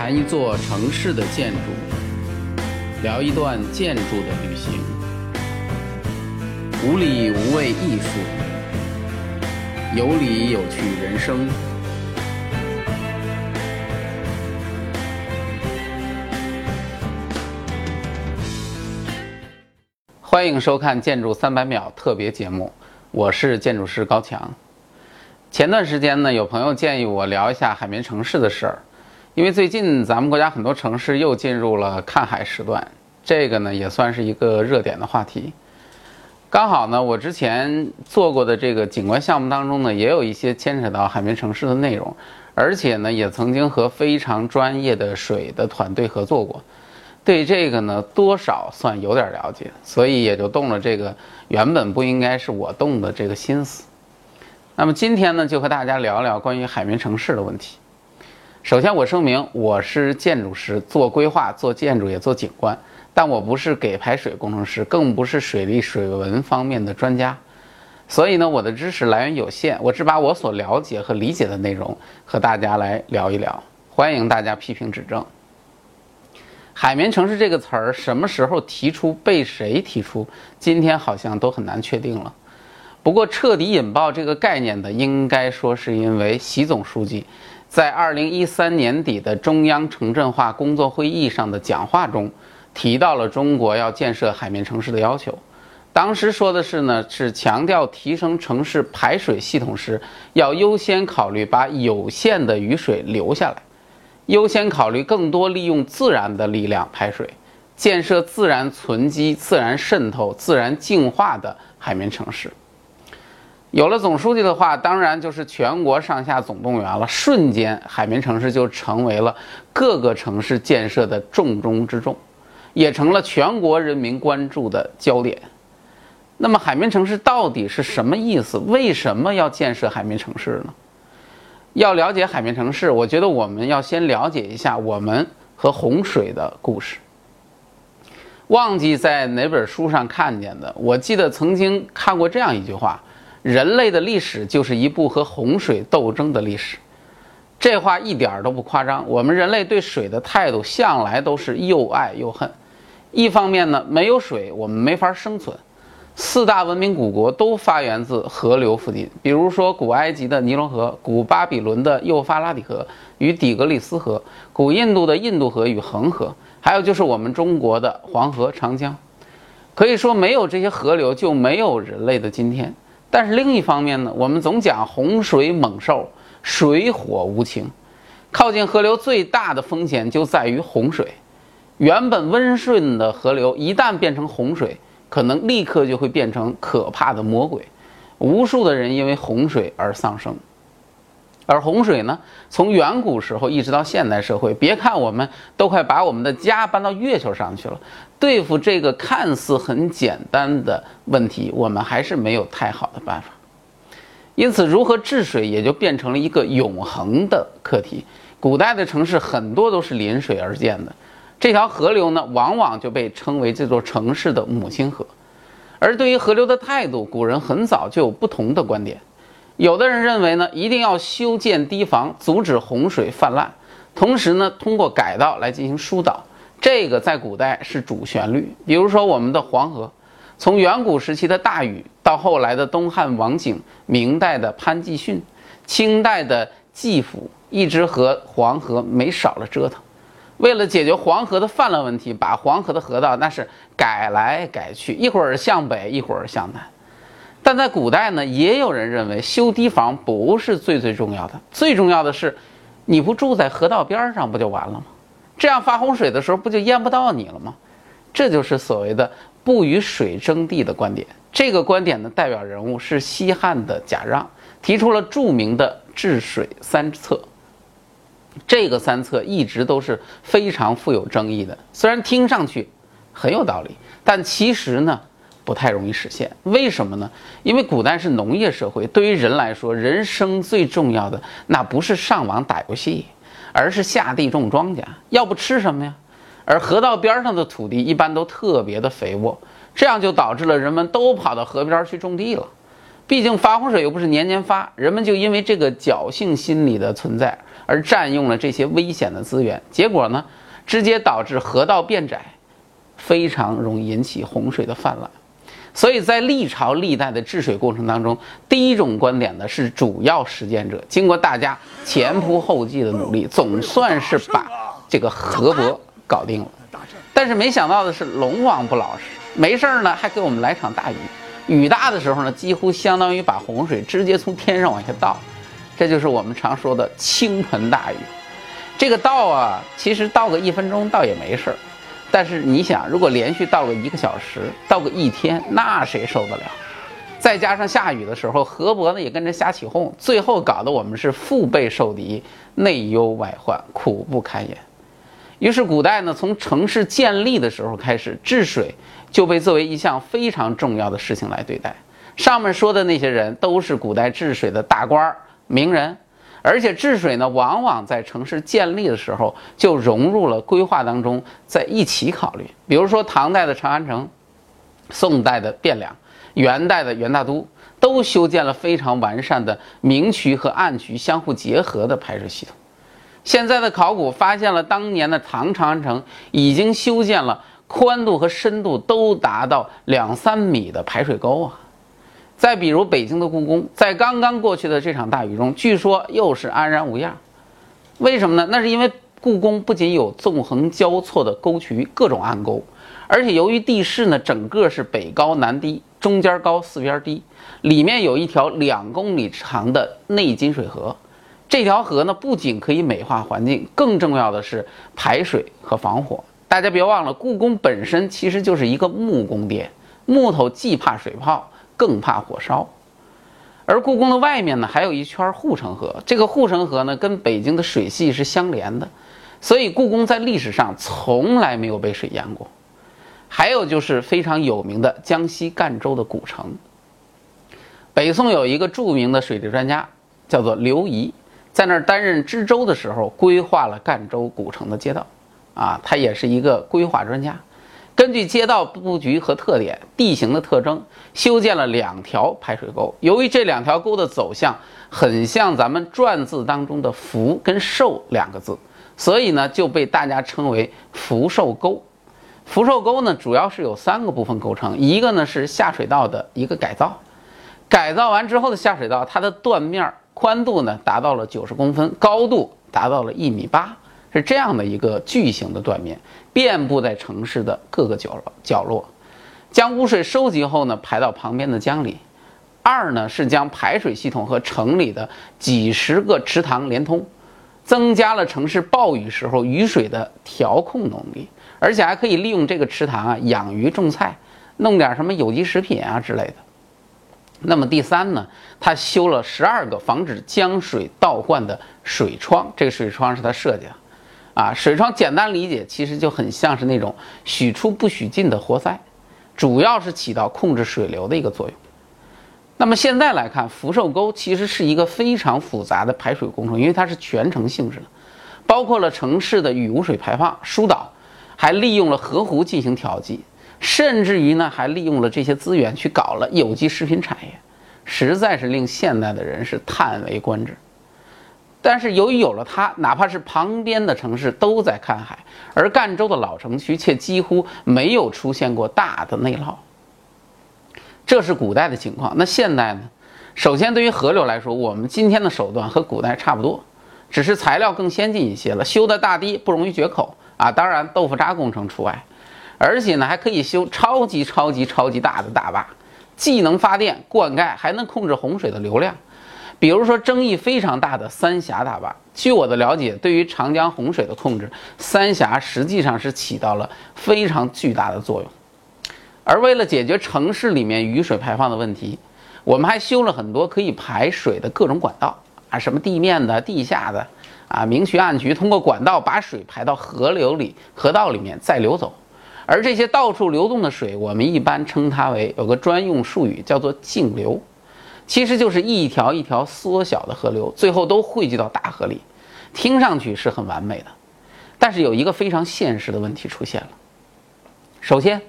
谈一座城市的建筑，聊一段建筑的旅行，无理无畏艺术，有理有趣人生。欢迎收看《建筑三百秒》特别节目，我是建筑师高强。前段时间呢，有朋友建议我聊一下海绵城市的事儿，因为最近咱们国家很多城市又进入了看海时段，这个呢也算是一个热点的话题。刚好呢，我之前做过的这个景观项目当中呢，也有一些牵扯到海绵城市的内容，而且呢，也曾经和非常专业的水的团队合作过，对这个呢多少算有点了解，所以也就动了这个原本不应该是我动的这个心思。那么今天呢，就和大家聊聊关于海绵城市的问题。首先，我声明，我是建筑师，做规划、做建筑也做景观，但我不是给排水工程师，更不是水利水文方面的专家。所以呢，我的知识来源有限，我只把我所了解和理解的内容和大家来聊一聊。欢迎大家批评指正。海绵城市这个词儿什么时候提出，被谁提出，今天好像都很难确定了。不过，彻底引爆这个概念的，应该说是因为习总书记在二零一三年底的中央城镇化工作会议上的讲话中，提到了中国要建设海绵城市的要求。当时说的是呢，是强调提升城市排水系统时，要优先考虑把有限的雨水留下来，优先考虑更多利用自然的力量排水，建设自然存积、自然渗透、自然净化的海绵城市。有了总书记的话，当然就是全国上下总动员了。瞬间，海绵城市就成为了各个城市建设的重中之重，也成了全国人民关注的焦点。那么，海绵城市到底是什么意思？为什么要建设海绵城市呢？要了解海绵城市，我觉得我们要先了解一下我们和洪水的故事。忘记在哪本书上看见的，我记得曾经看过这样一句话。人类的历史就是一部和洪水斗争的历史，这话一点都不夸张。我们人类对水的态度向来都是又爱又恨。一方面呢，没有水我们没法生存。四大文明古国都发源自河流附近，比如说古埃及的尼罗河、古巴比伦的幼发拉底河与底格里斯河、古印度的印度河与恒河，还有就是我们中国的黄河、长江。可以说，没有这些河流，就没有人类的今天。但是另一方面呢，我们总讲洪水猛兽，水火无情。靠近河流最大的风险就在于洪水。原本温顺的河流一旦变成洪水，可能立刻就会变成可怕的魔鬼。无数的人因为洪水而丧生。而洪水呢，从远古时候一直到现代社会，别看我们都快把我们的家搬到月球上去了，对付这个看似很简单的问题，我们还是没有太好的办法。因此，如何治水也就变成了一个永恒的课题。古代的城市很多都是临水而建的，这条河流呢，往往就被称为这座城市的母亲河。而对于河流的态度，古人很早就有不同的观点。有的人认为呢，一定要修建堤防，阻止洪水泛滥，同时呢，通过改道来进行疏导。这个在古代是主旋律。比如说我们的黄河，从远古时期的大禹，到后来的东汉王景、明代的潘季训、清代的季府，一直和黄河没少了折腾。为了解决黄河的泛滥问题，把黄河的河道那是改来改去，一会儿向北，一会儿向南。但在古代呢，也有人认为修堤防不是最最重要的，最重要的是，你不住在河道边上不就完了吗？这样发洪水的时候不就淹不到你了吗？这就是所谓的不与水争地的观点。这个观点的代表人物是西汉的贾让，提出了著名的治水三策。这个三策一直都是非常富有争议的，虽然听上去很有道理，但其实呢？不太容易实现，为什么呢？因为古代是农业社会，对于人来说，人生最重要的那不是上网打游戏，而是下地种庄稼。要不吃什么呀？而河道边上的土地一般都特别的肥沃，这样就导致了人们都跑到河边去种地了。毕竟发洪水又不是年年发，人们就因为这个侥幸心理的存在而占用了这些危险的资源，结果呢，直接导致河道变窄，非常容易引起洪水的泛滥。所以在历朝历代的治水过程当中，第一种观点呢是主要实践者，经过大家前仆后继的努力，总算是把这个河伯搞定了。但是没想到的是，龙王不老实，没事儿呢还给我们来场大雨，雨大的时候呢，几乎相当于把洪水直接从天上往下倒，这就是我们常说的倾盆大雨。这个倒啊，其实倒个一分钟倒也没事儿。但是你想，如果连续倒个一个小时，倒个一天，那谁受得了？再加上下雨的时候，河伯呢也跟着瞎起哄，最后搞得我们是腹背受敌，内忧外患，苦不堪言。于是，古代呢从城市建立的时候开始，治水就被作为一项非常重要的事情来对待。上面说的那些人都是古代治水的大官儿、名人。而且治水呢，往往在城市建立的时候就融入了规划当中，在一起考虑。比如说唐代的长安城，宋代的汴梁，元代的元大都，都修建了非常完善的明渠和暗渠相互结合的排水系统。现在的考古发现了当年的唐长安城已经修建了宽度和深度都达到两三米的排水沟啊。再比如北京的故宫，在刚刚过去的这场大雨中，据说又是安然无恙。为什么呢？那是因为故宫不仅有纵横交错的沟渠，各种暗沟，而且由于地势呢，整个是北高南低，中间高，四边低，里面有一条两公里长的内金水河。这条河呢，不仅可以美化环境，更重要的是排水和防火。大家别忘了，故宫本身其实就是一个木宫殿，木头既怕水泡。更怕火烧，而故宫的外面呢，还有一圈护城河。这个护城河呢，跟北京的水系是相连的，所以故宫在历史上从来没有被水淹过。还有就是非常有名的江西赣州的古城。北宋有一个著名的水利专家，叫做刘仪，在那儿担任知州的时候，规划了赣州古城的街道。啊，他也是一个规划专家。根据街道布局和特点、地形的特征，修建了两条排水沟。由于这两条沟的走向很像咱们篆字当中的“福”跟“寿”两个字，所以呢就被大家称为“福寿沟”。福寿沟呢主要是有三个部分构成，一个呢是下水道的一个改造，改造完之后的下水道，它的断面宽度呢达到了九十公分，高度达到了一米八。是这样的一个巨型的断面，遍布在城市的各个角落角落，将污水收集后呢，排到旁边的江里。二呢是将排水系统和城里的几十个池塘连通，增加了城市暴雨时候雨水的调控能力，而且还可以利用这个池塘啊养鱼种菜，弄点什么有机食品啊之类的。那么第三呢，他修了十二个防止江水倒灌的水窗，这个水窗是他设计的。啊，水窗简单理解，其实就很像是那种许出不许进的活塞，主要是起到控制水流的一个作用。那么现在来看，福寿沟其实是一个非常复杂的排水工程，因为它是全程性质的，包括了城市的雨污水排放、疏导，还利用了河湖进行调剂，甚至于呢，还利用了这些资源去搞了有机食品产业，实在是令现代的人是叹为观止。但是由于有了它，哪怕是旁边的城市都在看海，而赣州的老城区却几乎没有出现过大的内涝。这是古代的情况。那现代呢？首先，对于河流来说，我们今天的手段和古代差不多，只是材料更先进一些了，修的大堤不容易决口啊。当然，豆腐渣工程除外。而且呢，还可以修超级超级超级大的大坝，既能发电灌溉，还能控制洪水的流量。比如说，争议非常大的三峡大坝，据我的了解，对于长江洪水的控制，三峡实际上是起到了非常巨大的作用。而为了解决城市里面雨水排放的问题，我们还修了很多可以排水的各种管道啊，什么地面的、地下的，啊，明渠、暗渠，通过管道把水排到河流里、河道里面再流走。而这些到处流动的水，我们一般称它为有个专用术语，叫做径流。其实就是一条一条缩小的河流，最后都汇聚到大河里，听上去是很完美的。但是有一个非常现实的问题出现了。首先，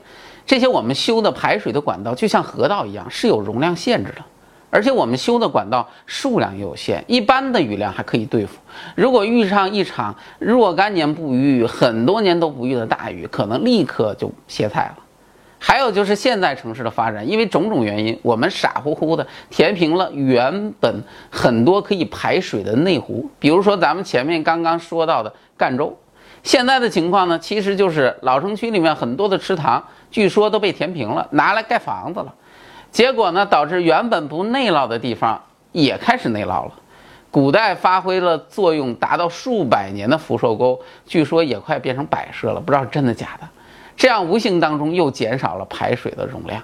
这些我们修的排水的管道就像河道一样，是有容量限制的。而且我们修的管道数量也有限，一般的雨量还可以对付。如果遇上一场若干年不遇、很多年都不遇的大雨，可能立刻就歇菜了。还有就是现在城市的发展，因为种种原因，我们傻乎乎的填平了原本很多可以排水的内湖，比如说咱们前面刚刚说到的赣州。现在的情况呢，其实就是老城区里面很多的池塘，据说都被填平了，拿来盖房子了。结果呢，导致原本不内涝的地方也开始内涝了。古代发挥了作用达到数百年的福寿沟，据说也快变成摆设了，不知道真的假的。这样无形当中又减少了排水的容量。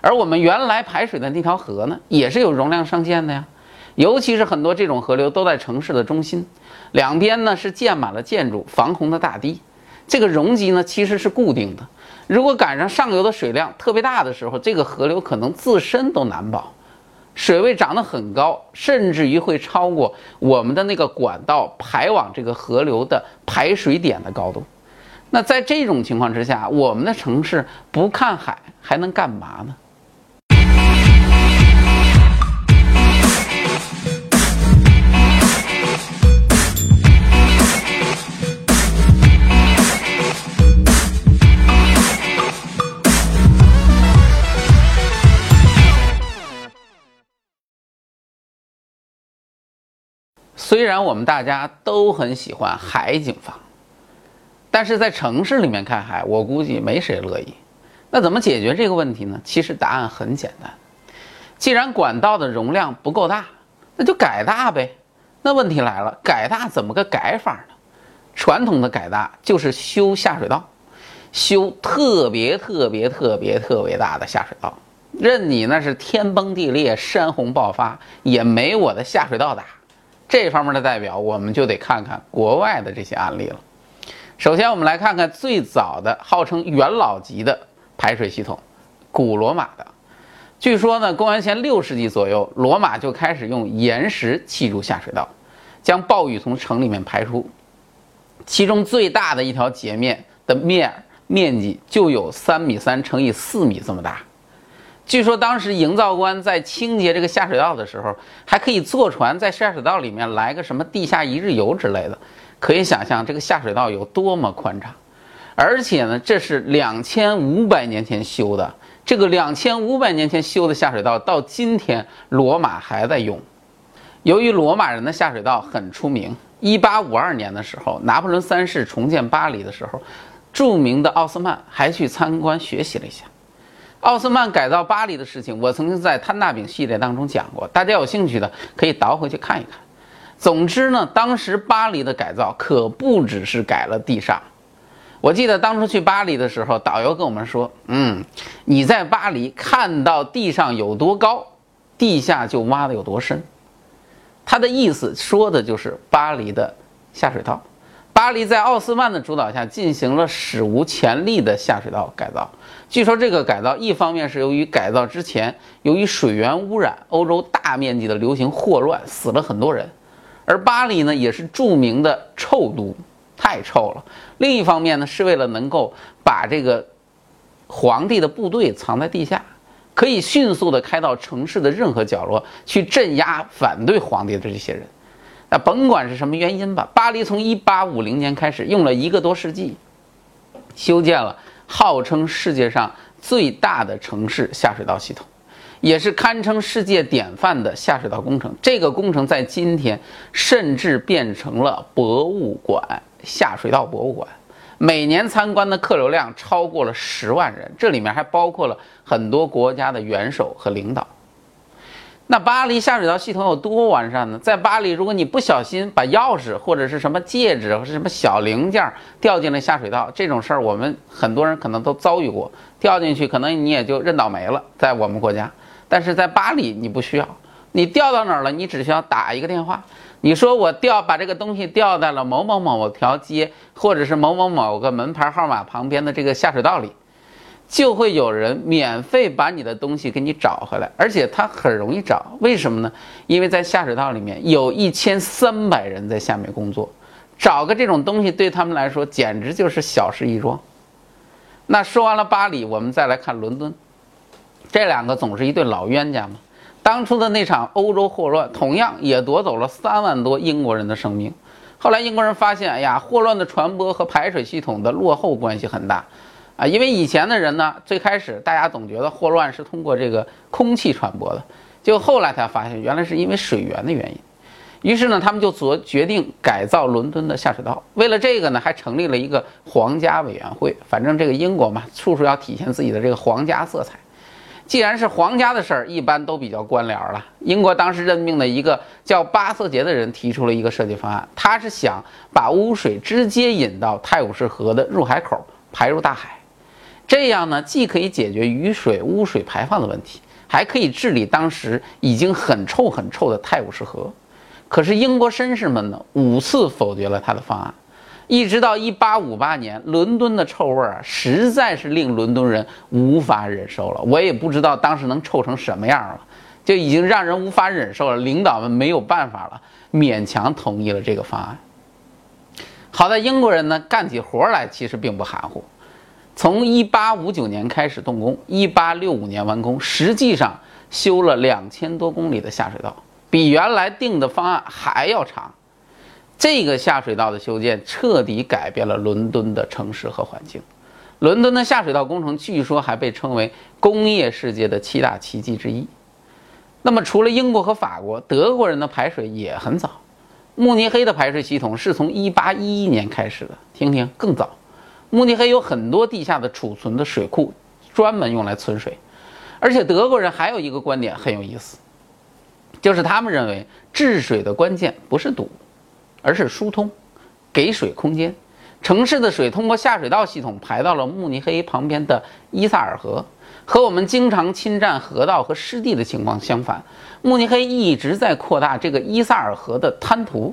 而我们原来排水的那条河呢，也是有容量上限的呀。尤其是很多这种河流都在城市的中心，两边呢是建满了建筑、防洪的大堤，这个容积呢其实是固定的。如果赶上上游的水量特别大的时候，这个河流可能自身都难保，水位涨得很高，甚至于会超过我们的那个管道排往这个河流的排水点的高度。那在这种情况之下，我们的城市不看海还能干嘛呢？虽然我们大家都很喜欢海景房，但是在城市里面看海，我估计没谁乐意。那怎么解决这个问题呢？其实答案很简单，既然管道的容量不够大，那就改大呗。那问题来了，改大怎么个改法呢？传统的改大就是修下水道，修特别特别特别特别大的下水道，任你那是天崩地裂、山洪爆发，也没我的下水道大。这方面的代表，我们就得看看国外的这些案例了。首先，我们来看看最早的号称元老级的排水系统——古罗马的。据说呢，公元前六世纪左右，罗马就开始用岩石砌筑下水道，将暴雨从城里面排出。其中最大的一条截面的面面积就有三米三乘以四米这么大。据说当时营造官在清洁这个下水道的时候，还可以坐船在下水道里面来个什么地下一日游之类的，可以想象这个下水道有多么宽敞。而且呢，这是两千五百年前修的，这个两千五百年前修的下水道到今天罗马还在用。由于罗马人的下水道很出名，一八五二年的时候，拿破仑三世重建巴黎的时候，著名的奥斯曼还去参观学习了一下。奥斯曼改造巴黎的事情，我曾经在摊大饼系列当中讲过，大家有兴趣的可以倒回去看一看。总之呢，当时巴黎的改造可不只是改了地上。我记得当初去巴黎的时候，导游跟我们说：“嗯，你在巴黎看到地上有多高，地下就挖的有多深。”他的意思说的就是巴黎的下水道。巴黎在奥斯曼的主导下进行了史无前例的下水道改造。据说这个改造一方面是由于改造之前由于水源污染，欧洲大面积的流行霍乱，死了很多人。而巴黎呢也是著名的臭都，太臭了。另一方面呢是为了能够把这个皇帝的部队藏在地下，可以迅速的开到城市的任何角落去镇压反对皇帝的这些人。那甭管是什么原因吧，巴黎从1850年开始用了一个多世纪，修建了号称世界上最大的城市下水道系统，也是堪称世界典范的下水道工程。这个工程在今天甚至变成了博物馆——下水道博物馆，每年参观的客流量超过了十万人，这里面还包括了很多国家的元首和领导。那巴黎下水道系统有多完善呢？在巴黎，如果你不小心把钥匙或者是什么戒指或者什么小零件掉进了下水道，这种事儿我们很多人可能都遭遇过。掉进去，可能你也就认倒霉了。在我们国家，但是在巴黎你不需要，你掉到哪儿了，你只需要打一个电话，你说我掉把这个东西掉在了某某某条街，或者是某某某个门牌号码旁边的这个下水道里。就会有人免费把你的东西给你找回来，而且他很容易找，为什么呢？因为在下水道里面有一千三百人在下面工作，找个这种东西对他们来说简直就是小事一桩。那说完了巴黎，我们再来看伦敦，这两个总是一对老冤家嘛。当初的那场欧洲霍乱，同样也夺走了三万多英国人的生命。后来英国人发现，哎呀，霍乱的传播和排水系统的落后关系很大，啊，因为以前的人呢，最开始大家总觉得霍乱是通过这个空气传播的，就后来才发现，原来是因为水源的原因。于是呢，他们就做决定改造伦敦的下水道。为了这个呢，还成立了一个皇家委员会。反正这个英国嘛，处处要体现自己的这个皇家色彩。既然是皇家的事儿，一般都比较官僚了。英国当时任命的一个叫巴瑟杰的人提出了一个设计方案，他是想把污水直接引到泰晤士河的入海口排入大海，这样呢，既可以解决雨水污水排放的问题，还可以治理当时已经很臭很臭的泰晤士河。可是英国绅士们呢，五次否决了他的方案。一直到一八五八年，伦敦的臭味啊，实在是令伦敦人无法忍受了。我也不知道当时能臭成什么样了，就已经让人无法忍受了。领导们没有办法了，勉强同意了这个方案。好在英国人呢，干起活来其实并不含糊。从一八五九年开始动工，一八六五年完工，实际上修了两千多公里的下水道，比原来定的方案还要长。这个下水道的修建彻底改变了伦敦的城市和环境。伦敦的下水道工程据说还被称为工业世界的七大奇迹之一。那么，除了英国和法国，德国人的排水也很早。慕尼黑的排水系统是从1811年开始的，听听更早。慕尼黑有很多地下的储存的水库，专门用来存水。而且德国人还有一个观点很有意思，就是他们认为治水的关键不是堵。而是疏通，给水空间。城市的水通过下水道系统排到了慕尼黑旁边的伊萨尔河，和我们经常侵占河道和湿地的情况相反，慕尼黑一直在扩大这个伊萨尔河的滩涂。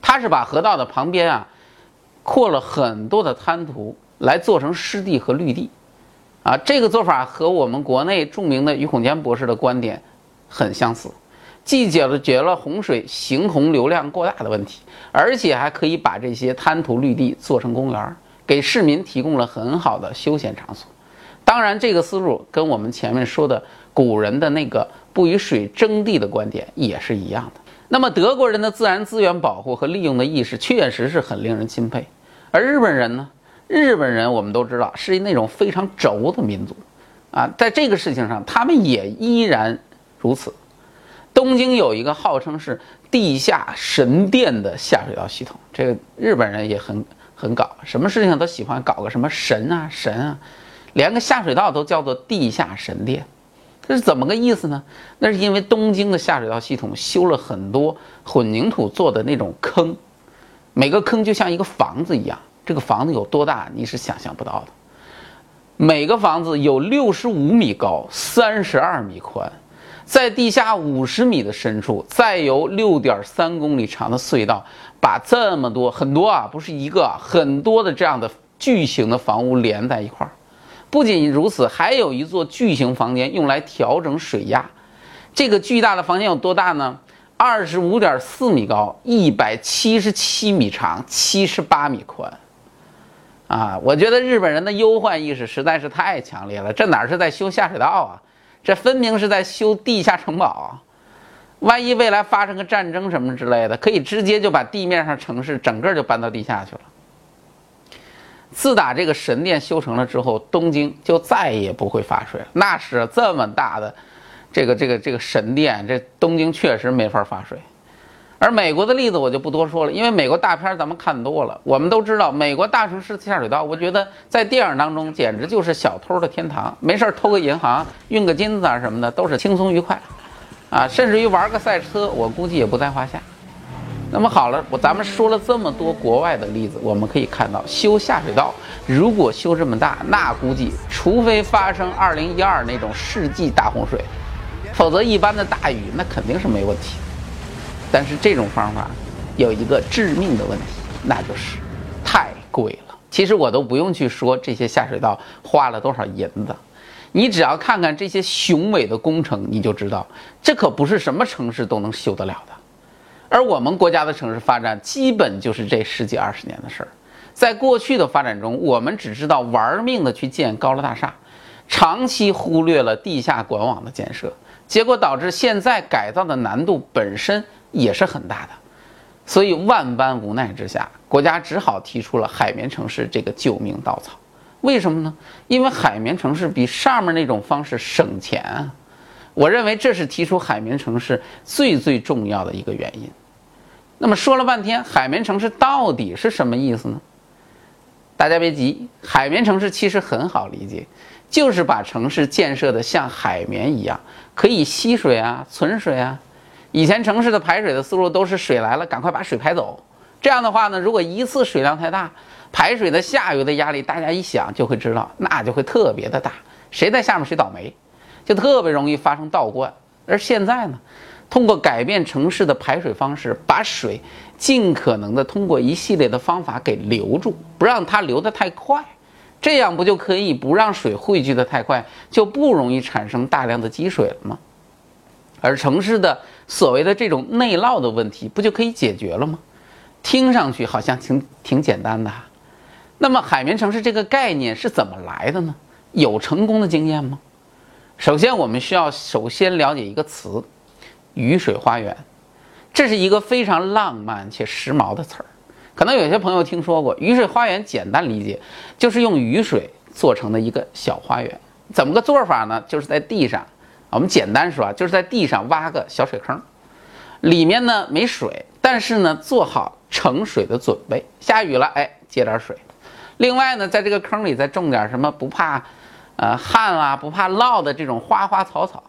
它是把河道的旁边啊，扩了很多的滩涂来做成湿地和绿地。啊，这个做法和我们国内著名的于孔坚博士的观点很相似。既解决了洪水行洪流量过大的问题，而且还可以把这些滩涂绿地做成公园，给市民提供了很好的休闲场所。当然，这个思路跟我们前面说的古人的那个不与水争地的观点也是一样的。那么，德国人的自然资源保护和利用的意识确实是很令人钦佩。而日本人呢？日本人我们都知道是那种非常轴的民族，啊，在这个事情上，他们也依然如此。东京有一个号称是地下神殿的下水道系统，这个日本人也很很搞，什么事情都喜欢搞个什么神啊神啊，连个下水道都叫做地下神殿，这是怎么个意思呢？那是因为东京的下水道系统修了很多混凝土做的那种坑，每个坑就像一个房子一样，这个房子有多大你是想象不到的，每个房子有六十五米高，三十二米宽。在地下五十米的深处，再由六点三公里长的隧道，把这么多很多啊，不是一个，很多的这样的巨型的房屋连在一块儿。不仅如此，还有一座巨型房间用来调整水压。这个巨大的房间有多大呢？二十五点四米高，一百七十七米长，七十八米宽。啊，我觉得日本人的忧患意识实在是太强烈了。这哪是在修下水道啊？这分明是在修地下城堡，万一未来发生个战争什么之类的，可以直接就把地面上城市整个就搬到地下去了。自打这个神殿修成了之后，东京就再也不会发水了。那是这么大的这个这个这个神殿，这东京确实没法发水。而美国的例子我就不多说了，因为美国大片咱们看多了，我们都知道美国大城市下水道，我觉得在电影当中简直就是小偷的天堂。没事偷个银行、运个金子啊什么的，都是轻松愉快，啊，甚至于玩个赛车，我估计也不在话下。那么好了，我咱们说了这么多国外的例子，我们可以看到，修下水道如果修这么大，那估计除非发生2012那种世纪大洪水，否则一般的大雨那肯定是没问题。但是这种方法有一个致命的问题，那就是太贵了。其实我都不用去说这些下水道花了多少银子，你只要看看这些雄伟的工程，你就知道这可不是什么城市都能修得了的。而我们国家的城市发展，基本就是这十几二十年的事儿。在过去的发展中，我们只知道玩命的去建高楼大厦，长期忽略了地下管网的建设。结果导致现在改造的难度本身也是很大的。所以万般无奈之下，国家只好提出了海绵城市这个救命稻草。为什么呢？因为海绵城市比上面那种方式省钱啊。我认为这是提出海绵城市最最重要的一个原因。那么说了半天，海绵城市到底是什么意思呢？大家别急，海绵城市其实很好理解，就是把城市建设的像海绵一样，可以吸水啊、存水啊。以前城市的排水的思路都是水来了，赶快把水排走。这样的话呢，如果一次水量太大，排水的下游的压力，大家一想就会知道，那就会特别的大。谁在下面谁倒霉。就特别容易发生倒灌，而现在呢，通过改变城市的排水方式，把水尽可能的通过一系列的方法给留住，不让它流得太快，这样不就可以不让水汇聚的太快，就不容易产生大量的积水了吗？而城市的所谓的这种内涝的问题，不就可以解决了吗？听上去好像挺挺简单的。那么海绵城市这个概念是怎么来的呢？有成功的经验吗？首先，我们需要首先了解一个词“雨水花园”，这是一个非常浪漫且时髦的词儿。可能有些朋友听说过“雨水花园”，简单理解就是用雨水做成的一个小花园。怎么个做法呢？就是在地上，我们简单说啊，就是在地上挖个小水坑，里面呢没水，但是呢做好盛水的准备，下雨了，哎，接点水。另外呢，在这个坑里再种点什么，不怕。呃，旱啊不怕涝的这种花花草草，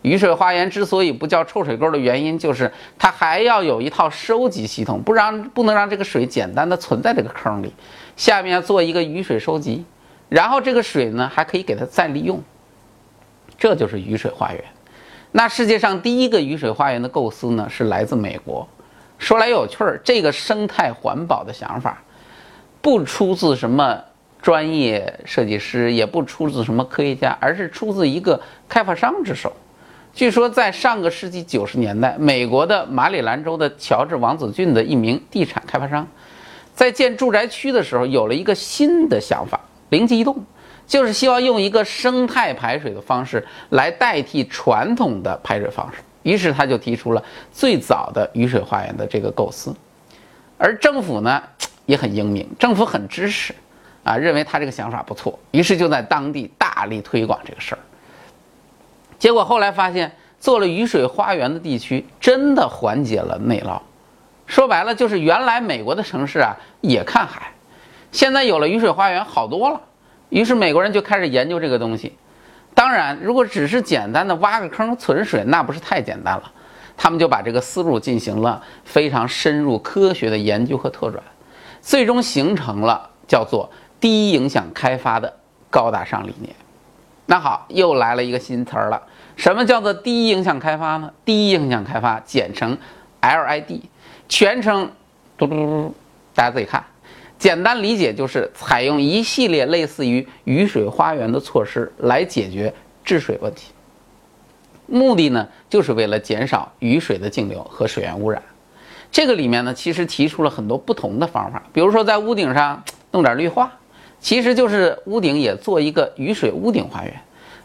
雨水花园之所以不叫臭水沟的原因，就是它还要有一套收集系统，不让不能让这个水简单的存在这个坑里，下面做一个雨水收集，然后这个水呢还可以给它再利用，这就是雨水花园。那世界上第一个雨水花园的构思呢，是来自美国。说来有趣儿，这个生态环保的想法，不出自什么。专业设计师也不出自什么科学家，而是出自一个开发商之手。据说在上个世纪九十年代，美国的马里兰州的乔治王子郡的一名地产开发商，在建住宅区的时候，有了一个新的想法，灵机一动，就是希望用一个生态排水的方式来代替传统的排水方式。于是他就提出了最早的雨水花园的这个构思。而政府呢 也很英明，政府很支持。啊，认为他这个想法不错，于是就在当地大力推广这个事儿。结果后来发现，做了雨水花园的地区真的缓解了内涝。说白了，就是原来美国的城市啊也看海，现在有了雨水花园好多了。于是美国人就开始研究这个东西。当然，如果只是简单的挖个坑存水，那不是太简单了。他们就把这个思路进行了非常深入科学的研究和拓展，最终形成了叫做。低影响开发的高大上理念，那好，又来了一个新词儿了。什么叫做低影响开发呢？低影响开发简称 LID，全称嘟嘟嘟嘟，大家自己看。简单理解就是采用一系列类似于雨水花园的措施来解决治水问题。目的呢，就是为了减少雨水的径流和水源污染。这个里面呢，其实提出了很多不同的方法，比如说在屋顶上弄点绿化。其实就是屋顶也做一个雨水屋顶花园，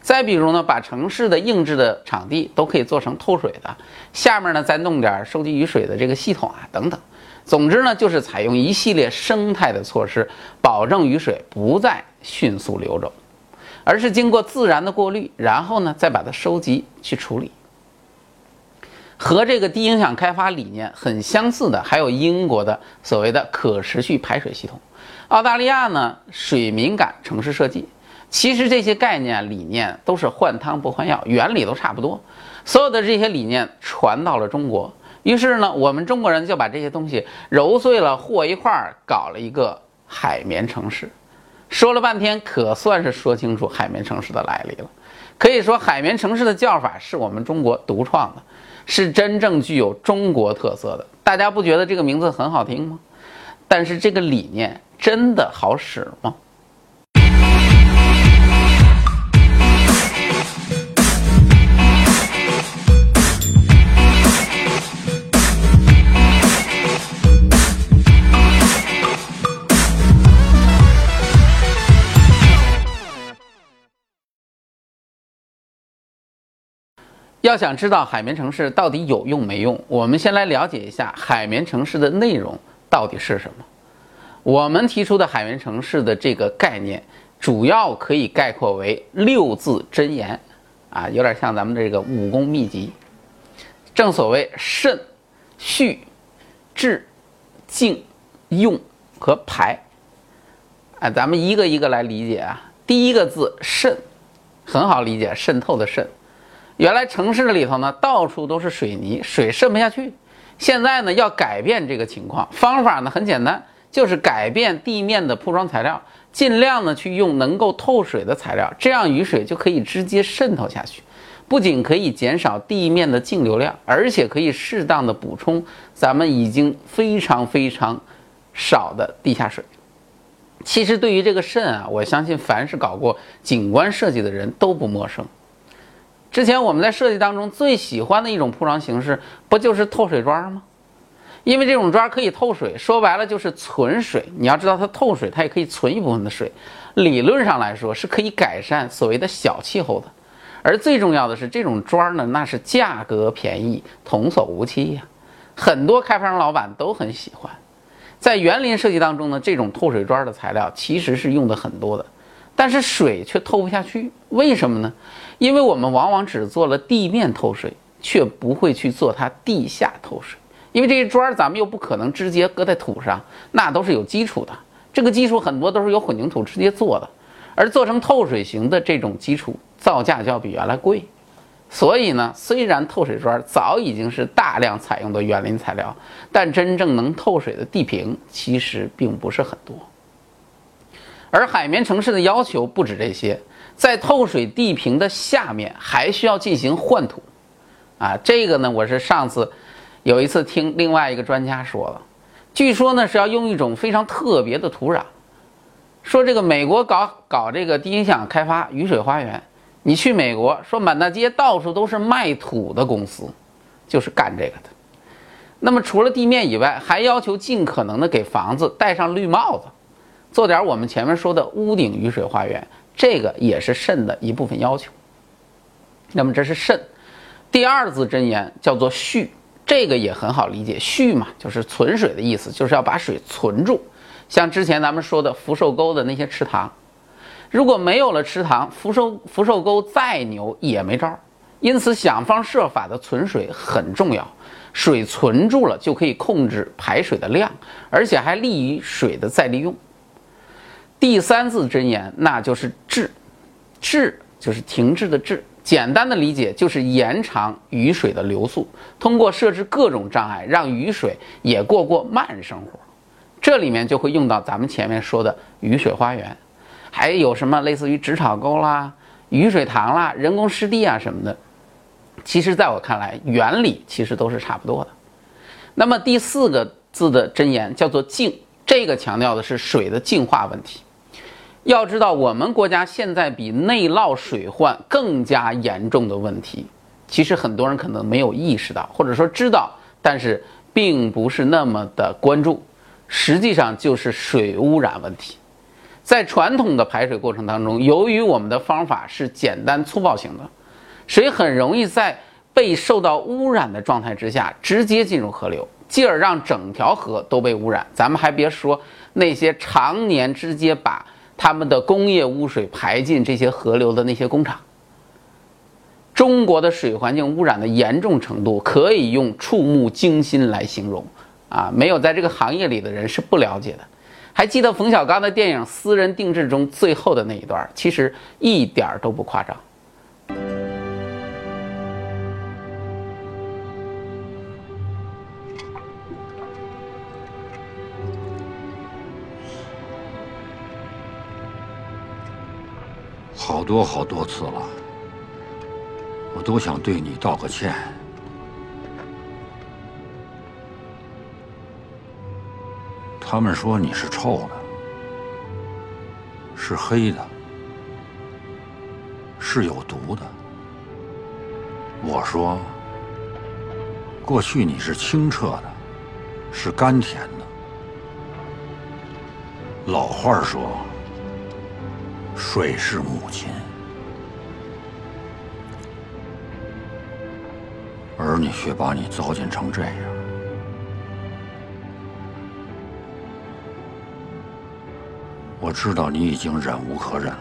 再比如呢，把城市的硬质的场地都可以做成透水的，下面呢再弄点收集雨水的这个系统啊等等。总之呢，就是采用一系列生态的措施，保证雨水不再迅速流走，而是经过自然的过滤，然后呢再把它收集去处理。和这个低影响开发理念很相似的，还有英国的所谓的可持续排水系统。澳大利亚呢，水敏感城市设计，其实这些概念理念都是换汤不换药，原理都差不多。所有的这些理念传到了中国，于是呢，我们中国人就把这些东西揉碎了和一块儿，搞了一个海绵城市。说了半天，可算是说清楚海绵城市的来历了。可以说，海绵城市的叫法是我们中国独创的，是真正具有中国特色的。大家不觉得这个名字很好听吗？但是这个理念。真的好使吗？要想知道海绵城市到底有用没用，我们先来了解一下海绵城市的内容到底是什么。我们提出的海绵城市的这个概念，主要可以概括为六字真言，啊，有点像咱们这个武功秘籍。正所谓慎、蓄、治、静、用和排。哎，咱们一个一个来理解啊。第一个字渗，很好理解，渗透的渗。原来城市里头呢，到处都是水泥，水渗不下去。现在呢，要改变这个情况，方法呢很简单，就是改变地面的铺装材料，尽量呢去用能够透水的材料，这样雨水就可以直接渗透下去，不仅可以减少地面的净流量，而且可以适当的补充咱们已经非常非常少的地下水。其实对于这个渗啊，我相信凡是搞过景观设计的人都不陌生。之前我们在设计当中最喜欢的一种铺装形式，不就是透水砖吗？因为这种砖可以透水，说白了就是存水。你要知道它透水，它也可以存一部分的水。理论上来说是可以改善所谓的小气候的。而最重要的是，这种砖呢，那是价格便宜，童叟无欺呀。很多开发商老板都很喜欢。在园林设计当中呢，这种透水砖的材料其实是用的很多的。但是水却透不下去，为什么呢？因为我们往往只做了地面透水，却不会去做它地下透水。因为这些砖咱们又不可能直接搁在土上，那都是有基础的。这个基础很多都是由混凝土直接做的，而做成透水型的这种基础，造价就要比原来贵。所以呢，虽然透水砖早已经是大量采用的园林材料，但真正能透水的地坪其实并不是很多。而海绵城市的要求不止这些，在透水地坪的下面还需要进行换土，啊，这个呢，我是上次有一次听另外一个专家说了，据说呢是要用一种非常特别的土壤，说这个美国搞搞这个低影响开发雨水花园，你去美国说满大街到处都是卖土的公司，就是干这个的。那么除了地面以外，还要求尽可能的给房子戴上绿帽子。做点我们前面说的屋顶雨水花园，这个也是肾的一部分要求。那么这是肾，第二字真言叫做蓄，这个也很好理解，蓄嘛就是存水的意思，就是要把水存住。像之前咱们说的福寿沟的那些池塘，如果没有了池塘，福寿福寿沟再牛也没招。因此想方设法的存水很重要，水存住了就可以控制排水的量，而且还利于水的再利用。第三字真言，那就是滞，滞就是停滞的滞。简单的理解就是延长雨水的流速，通过设置各种障碍，让雨水也过过慢生活。这里面就会用到咱们前面说的雨水花园，还有什么类似于直草沟啦、雨水塘啦、人工湿地啊什么的。其实，在我看来，原理其实都是差不多的。那么第四个字的真言叫做净，这个强调的是水的净化问题。要知道，我们国家现在比内涝水患更加严重的问题，其实很多人可能没有意识到，或者说知道，但是并不是那么的关注。实际上就是水污染问题。在传统的排水过程当中，由于我们的方法是简单粗暴型的，水很容易在被受到污染的状态之下直接进入河流，继而让整条河都被污染。咱们还别说那些常年直接把他们的工业污水排进这些河流的那些工厂，中国的水环境污染的严重程度可以用触目惊心来形容啊！没有在这个行业里的人是不了解的。还记得冯小刚的电影《私人定制》中最后的那一段，其实一点都不夸张。好多好多次了，我都想对你道个歉。他们说你是臭的，是黑的，是有毒的。我说，过去你是清澈的，是甘甜的。老话说。水是母亲，儿女却把你糟践成这样。我知道你已经忍无可忍了，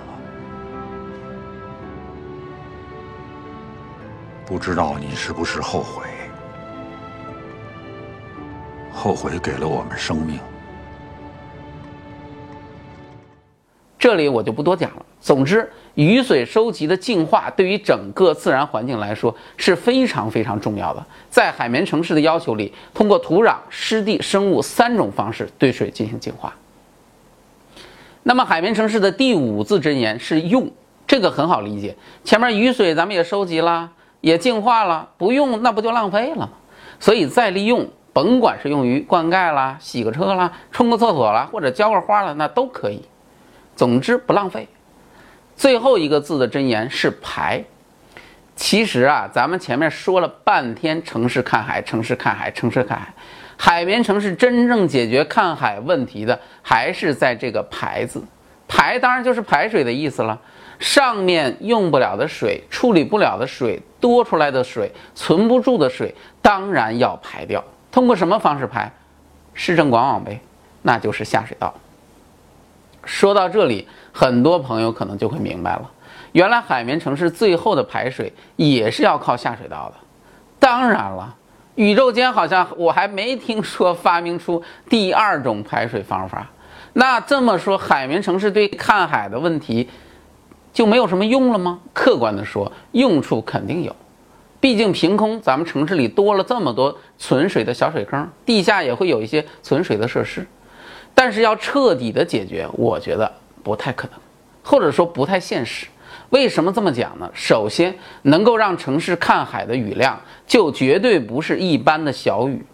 不知道你是不是后悔？后悔给了我们生命。这里我就不多讲了。总之，雨水收集的净化对于整个自然环境来说是非常非常重要的。在海绵城市的要求里，通过土壤、湿地、生物三种方式对水进行净化。那么，海绵城市的第五字真言是用，这个很好理解。前面雨水咱们也收集了，也净化了，不用那不就浪费了吗？所以再利用，甭管是用于灌溉啦、洗个车啦、冲个厕所啦，或者浇个花了，那都可以。总之不浪费。最后一个字的真言是排。其实啊，咱们前面说了半天城市看海，城市看海，城市看海。海绵城市真正解决看海问题的，还是在这个排字。排当然就是排水的意思了。上面用不了的水、处理不了的水、多出来的水、存不住的水，当然要排掉。通过什么方式排？市政管网呗，那就是下水道。说到这里，很多朋友可能就会明白了，原来海绵城市最后的排水也是要靠下水道的。当然了，宇宙间好像我还没听说发明出第二种排水方法。那这么说，海绵城市对看海的问题就没有什么用了吗？客观的说，用处肯定有。毕竟凭空咱们城市里多了这么多存水的小水坑，地下也会有一些存水的设施。但是要彻底的解决，我觉得不太可能，或者说不太现实。为什么这么讲呢？首先，能够让城市看海的雨量，就绝对不是一般的小雨。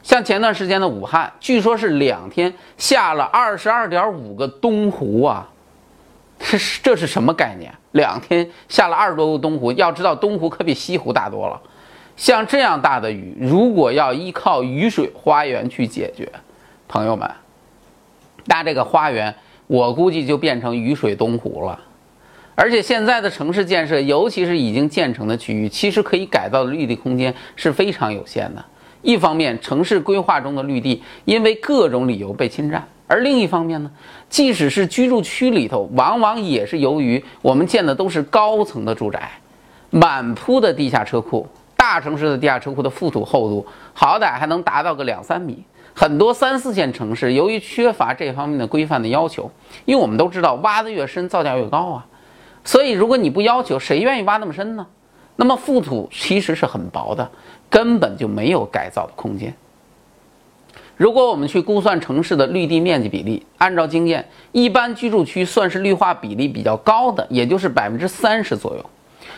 像前段时间的武汉，据说是两天下了二十二点五个东湖啊，这是这是什么概念？两天下了二十多个东湖，要知道东湖可比西湖大多了。像这样大的雨，如果要依靠雨水花园去解决，朋友们，那这个花园，我估计就变成雨水东湖了。而且现在的城市建设，尤其是已经建成的区域，其实可以改造的绿地空间是非常有限的。一方面，城市规划中的绿地因为各种理由被侵占；而另一方面呢，即使是居住区里头，往往也是由于我们建的都是高层的住宅，满铺的地下车库。大城市的地下车库的覆土厚度，好歹还能达到个两三米。很多三四线城市由于缺乏这方面的规范的要求，因为我们都知道挖得越深造价越高啊，所以如果你不要求，谁愿意挖那么深呢？那么覆土其实是很薄的，根本就没有改造的空间。如果我们去估算城市的绿地面积比例，按照经验，一般居住区算是绿化比例比较高的，也就是百分之三十左右，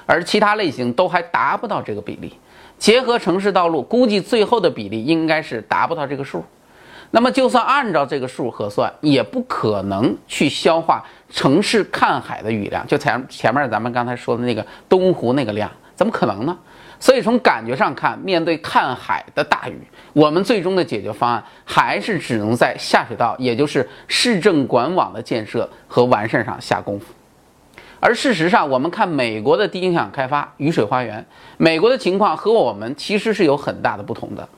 而其他类型都还达不到这个比例。结合城市道路，估计最后的比例应该是达不到这个数。那么，就算按照这个数核算，也不可能去消化城市看海的雨量。就前前面咱们刚才说的那个东湖那个量，怎么可能呢？所以从感觉上看，面对看海的大雨，我们最终的解决方案还是只能在下水道，也就是市政管网的建设和完善上下功夫。而事实上，我们看美国的低影响开发雨水花园，美国的情况和我们其实是有很大的不同的。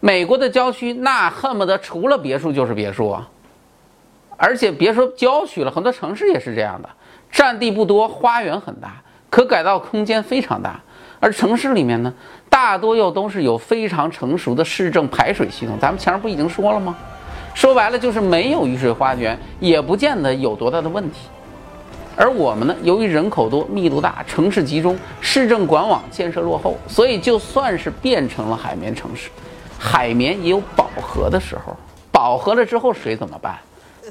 美国的郊区那恨不得除了别墅就是别墅啊，而且别说郊区了，很多城市也是这样的，占地不多，花园很大，可改造空间非常大。而城市里面呢，大多又都是有非常成熟的市政排水系统。咱们前面不已经说了吗？说白了就是没有雨水花园，也不见得有多大的问题。而我们呢，由于人口多、密度大、城市集中、市政管网建设落后，所以就算是变成了海绵城市，海绵也有饱和的时候。饱和了之后，水怎么办？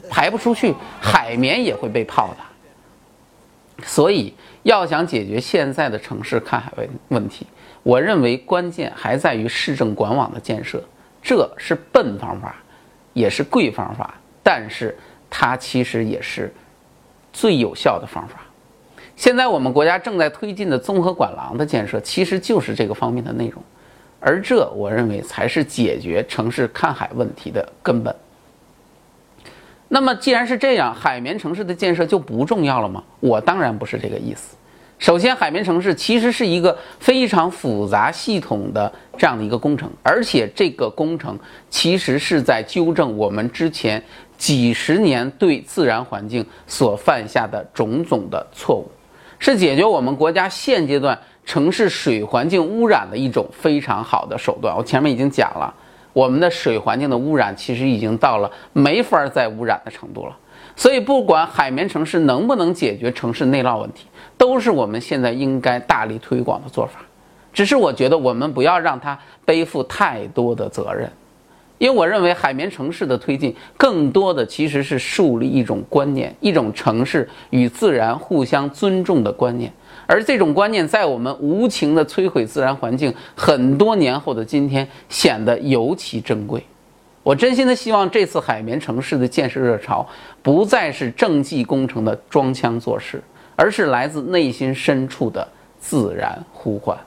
排不出去，海绵也会被泡的。所以，要想解决现在的城市看海问问题，我认为关键还在于市政管网的建设。这是笨方法，也是贵方法，但是它其实也是。最有效的方法，现在我们国家正在推进的综合管廊的建设，其实就是这个方面的内容，而这我认为才是解决城市看海问题的根本。那么既然是这样，海绵城市的建设就不重要了吗？我当然不是这个意思。首先，海绵城市其实是一个非常复杂系统的这样的一个工程，而且这个工程其实是在纠正我们之前几十年对自然环境所犯下的种种的错误，是解决我们国家现阶段城市水环境污染的一种非常好的手段。我前面已经讲了，我们的水环境的污染其实已经到了没法再污染的程度了。所以，不管海绵城市能不能解决城市内涝问题，都是我们现在应该大力推广的做法。只是我觉得我们不要让它背负太多的责任，因为我认为海绵城市的推进，更多的其实是树立一种观念，一种城市与自然互相尊重的观念。而这种观念，在我们无情的摧毁自然环境很多年后的今天，显得尤其珍贵。我真心的希望这次海绵城市的建设热潮，不再是政绩工程的装腔作势，而是来自内心深处的自然呼唤。